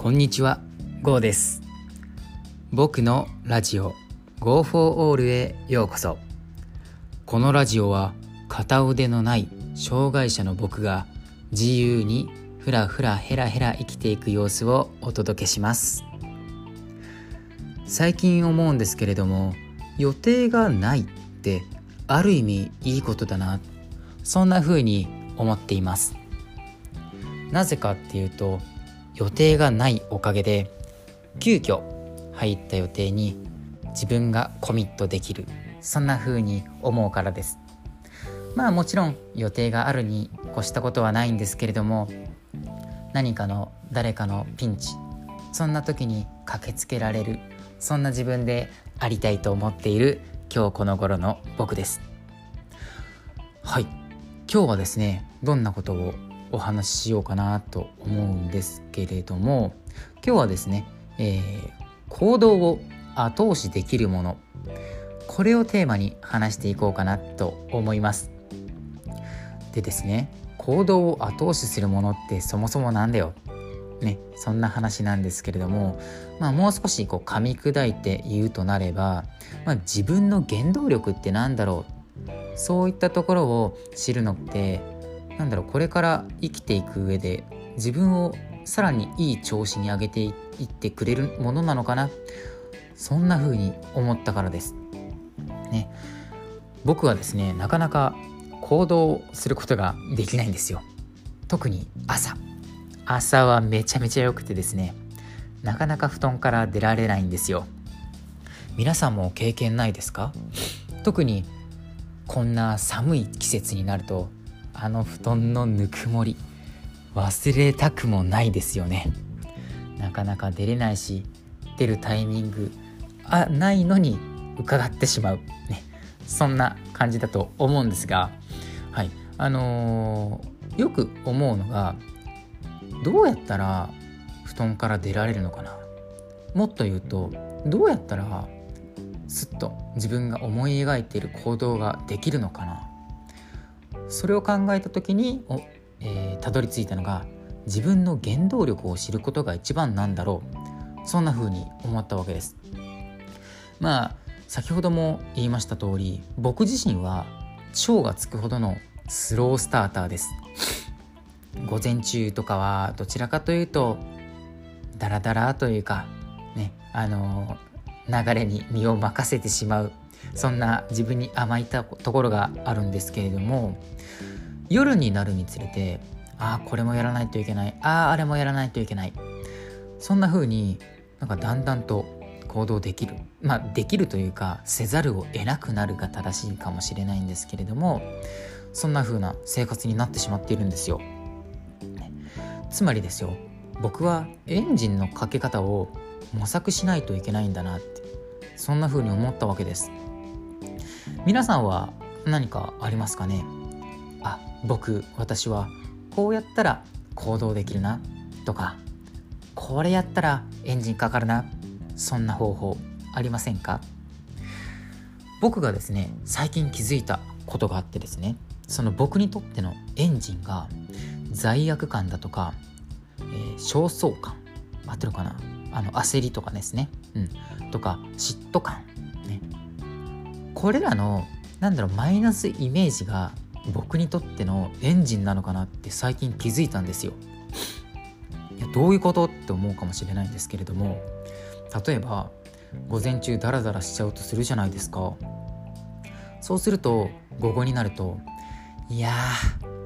こんにちは、ゴーです。僕のラジオ Go for All へようこそ。このラジオは片腕のない障害者の僕が自由にふらふらヘラヘラ生きていく様子をお届けします。最近思うんですけれども、予定がないってある意味いいことだな。そんな風に思っています。なぜかっていうと予定がないおかげで急遽入った予定に自分がコミットできるそんな風に思うからです。まあもちろん予定があるに越したことはないんですけれども何かの誰かのピンチそんな時に駆けつけられるそんな自分でありたいと思っている今日この頃の僕です。はい。今日はですねどんなことをお話ししようかなと思うんですけれども今日はですね、えー、行動を後押しできるものこれをテーマに話していこうかなと思います。でですね行動を後押しするものってそもそもなんだよ。ねそんな話なんですけれどもまあもう少しこう噛み砕いて言うとなれば、まあ、自分の原動力ってなんだろう。そういったところを知るのってなんだろうこれから生きていく上で自分をさらにいい調子に上げていってくれるものなのかなそんな風に思ったからです。ね、僕はですねなかなか行動することができないんですよ。特に朝。朝はめちゃめちゃ良くてですねなかなか布団から出られないんですよ。皆さんも経験ないですか？特にこんな寒い季節になるとあの布団のぬくもり忘れたくもないですよね。なかなか出れないし出るタイミングあないのに伺ってしまう。ね。そんな感じだと思うんですがはい。あのー、よく思うのがどうやったら布団から出られるのかな。もっと言うとどうやったらすっと自分が思い描いている行動ができるのかな。それを考えた時にお、えー、たどり着いたのが自分の原動力を知ることが一番なんだろう。そんな風に思ったわけです。まあ先ほども言いました通り僕自身は超がつくほどのスロースターターです。午前中とかはどちらかというとダラダラというかねあの流れに身を任せてしまうそんな自分に甘いたところがあるんですけれども夜になるにつれてああこれもやらないといけない。あああれもやらないといけない。そんな風になんかだんだんと行動できる。まあできるというかせざるを得なくなるが正しいかもしれないんですけれどもそんな風な生活になってしまっているんですよ。つまりですよ僕はエンジンのかけ方を模索しないといけないんだなってそんな風に思ったわけです。皆さんは何かありますかね？あ僕私はこうやったら行動できるなとかこれやったらエンジンかかるなそんな方法ありませんか？僕がですね最近気づいたことがあってですねその僕にとってのエンジンが罪悪感だとか、えー、焦燥感合ってるかな？あの焦りとかですね、うん、とか嫉妬感これらのなんだろうマイナスイメージが僕にとってのエンジンなのかなって最近気づいたんですよ。いやどういうことって思うかもしれないんですけれども例えば午前中ダラダラしちゃうとするじゃないですか。そうすると午後になるといや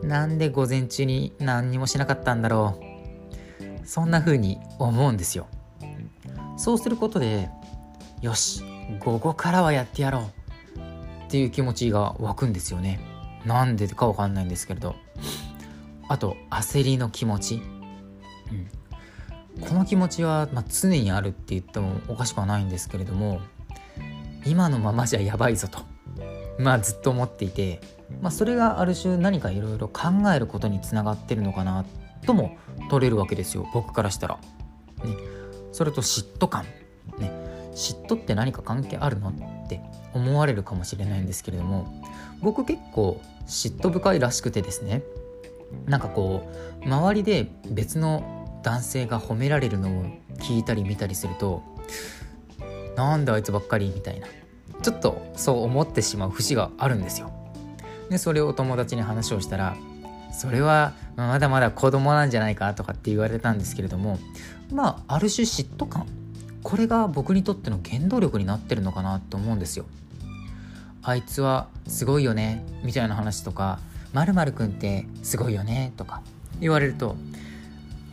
ーなんで午前中に何にもしなかったんだろうそんな風に思うんですよ。そうすることでよし午後からはやってやろうっていう気持ちが湧くんですよね。なんでかわかんないんですけれど。あと焦りの気持ち、うん、この気持ちは、まあ、常にあるって言ってもおかしくはないんですけれども今のままじゃやばいぞと。まあずっと思っていて、まあ、それがある種何かいろいろ考えることにつながってるのかなとも取れるわけですよ。僕からしたら。ね、それと嫉妬感。ね。嫉妬って何か関係あるのって思われるかもしれないんですけれども僕結構嫉妬深いらしくてですねなんかこう周りで別の男性が褒められるのを聞いたり見たりするとなんであいつばっかり？みたいな。ちょっとそう思ってしまう節があるんですよ。でそれを友達に話をしたらそれはまだまだ子供なんじゃないか？とかって言われたんですけれどもまあある種嫉妬感これが僕にとっての原動力になってるのかなと思うんですよ。あいつはすごいよねみたいな話とかまるくんってすごいよねとか言われると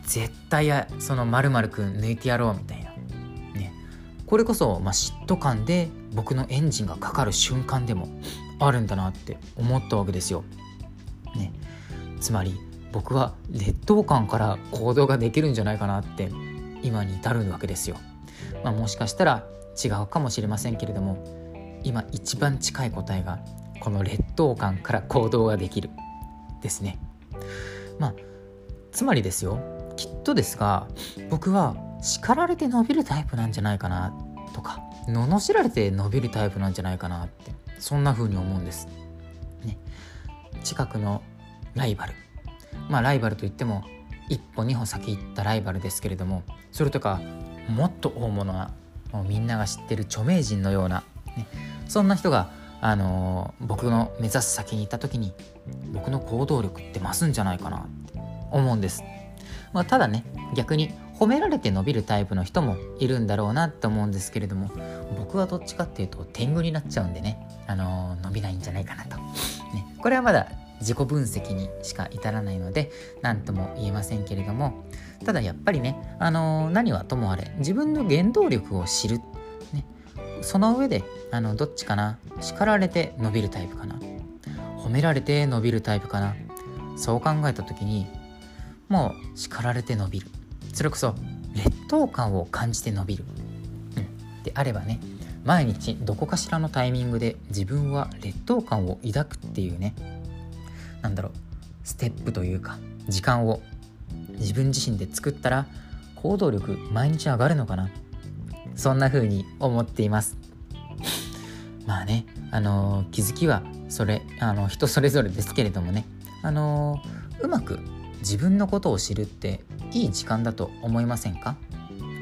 絶対そのまるくん抜いてやろうみたいなねこれこそ、まあ、嫉妬感で僕のエンジンがかかる瞬間でもあるんだなって思ったわけですよ。ね、つまり僕は劣等感から行動ができるんじゃないかなって今に至るわけですよ。まあ、もしかしたら違うかもしれませんけれども今一番近い答えがこの劣等感から行動ができるですね。まあつまりですよきっとですが僕は叱られて伸びるタイプなんじゃないかなとか罵られて伸びるタイプなんじゃないかなってそんな風に思うんです。ね、近くのライバルまあライバルといっても一歩二歩先行ったライバルですけれどもそれとかもっと大物なもうみんなが知ってる著名人のような、ね、そんな人が、あのー、僕の目指す先に行った時に僕の行動力って増すんじゃないかなって思うんです。まあ、ただね逆に褒められて伸びるタイプの人もいるんだろうなって思うんですけれども僕はどっちかっていうと天狗になっちゃうんでね、あのー、伸びないんじゃないかなと、ね、これはまだ自己分析にしか至らないので何とも言えませんけれどもただやっぱりね、あのー、何はともあれ自分の原動力を知る、ね、その上であのどっちかな叱られて伸びるタイプかな褒められて伸びるタイプかなそう考えた時にもう叱られて伸びる。それこそ劣等感を感じて伸びる、うん、であればね毎日どこかしらのタイミングで自分は劣等感を抱くっていうねなんだろうステップというか時間を自分自身で作ったら行動力毎日上がるのかな？そんな風に思っています。まあねあのー、気づきはそれあの人それぞれですけれどもね。あのー、うまく自分のことを知るっていい時間だと思いませんか？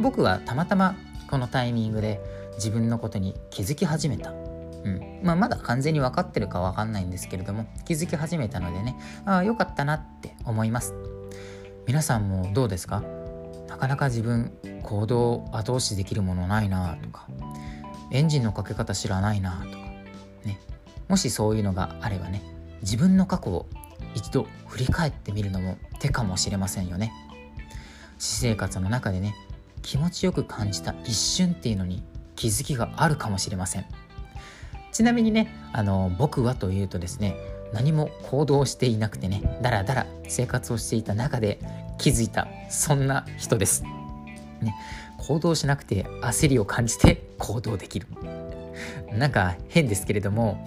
僕はたまたまこのタイミングで自分のことに気づき始めた。うん。まあ、まだ完全に分かってるか分かんないんですけれども気づき始めたのでねああよかったなって思います。皆さんもどうですか？なかなか自分行動を後押しできるものないなとかエンジンのかけ方知らないなとかね。もしそういうのがあればね自分の過去を一度振り返ってみるのも手かもしれませんよね。私生活の中でね気持ちよく感じた一瞬っていうのに気づきがあるかもしれません。ちなみにねあの僕はというとですね何も行動していなくてねだらだら生活をしていた中で気づいたそんな人です。ね、行動しなくて焦りを感じて行動できる。なんか変ですけれども、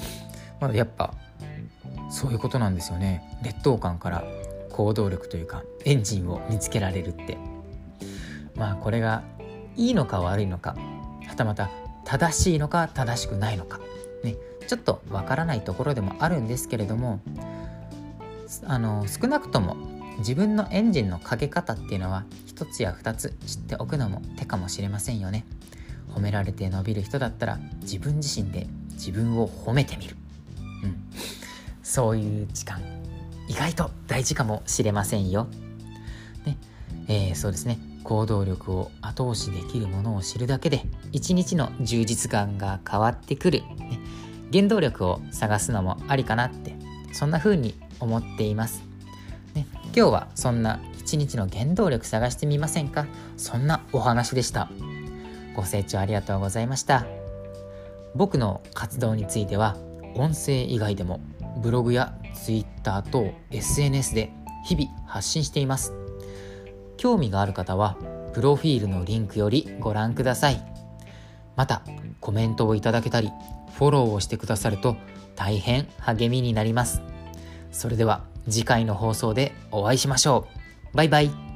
まあ、やっぱそういうことなんですよね。劣等感から行動力というかエンジンを見つけられるって。まあこれがいいのか悪いのかはたまた正しいのか正しくないのかねちょっとわからないところでもあるんですけれどもあの少なくとも自分のエンジンのかけ方っていうのは一つや二つ知っておくのも手かもしれませんよね。褒められて伸びる人だったら自分自身で自分を褒めてみる、うん、そういう時間。意外と大事かもしれませんよ、ね。えー、そうですね。行動力を後押しできるものを知るだけで一日の充実感が変わってくる、ね、原動力を探すのもありかなってそんな風に思っています、ね、今日はそんな一日の原動力探してみませんか？そんなお話でした。ご清聴ありがとうございました。僕の活動については音声以外でもブログや Twitter 等 SNS で日々発信しています。興味がある方はプロフィールのリンクよりご覧ください。またコメントをいただけたりフォローをしてくださると大変励みになります。それでは次回の放送でお会いしましょう。バイバイ。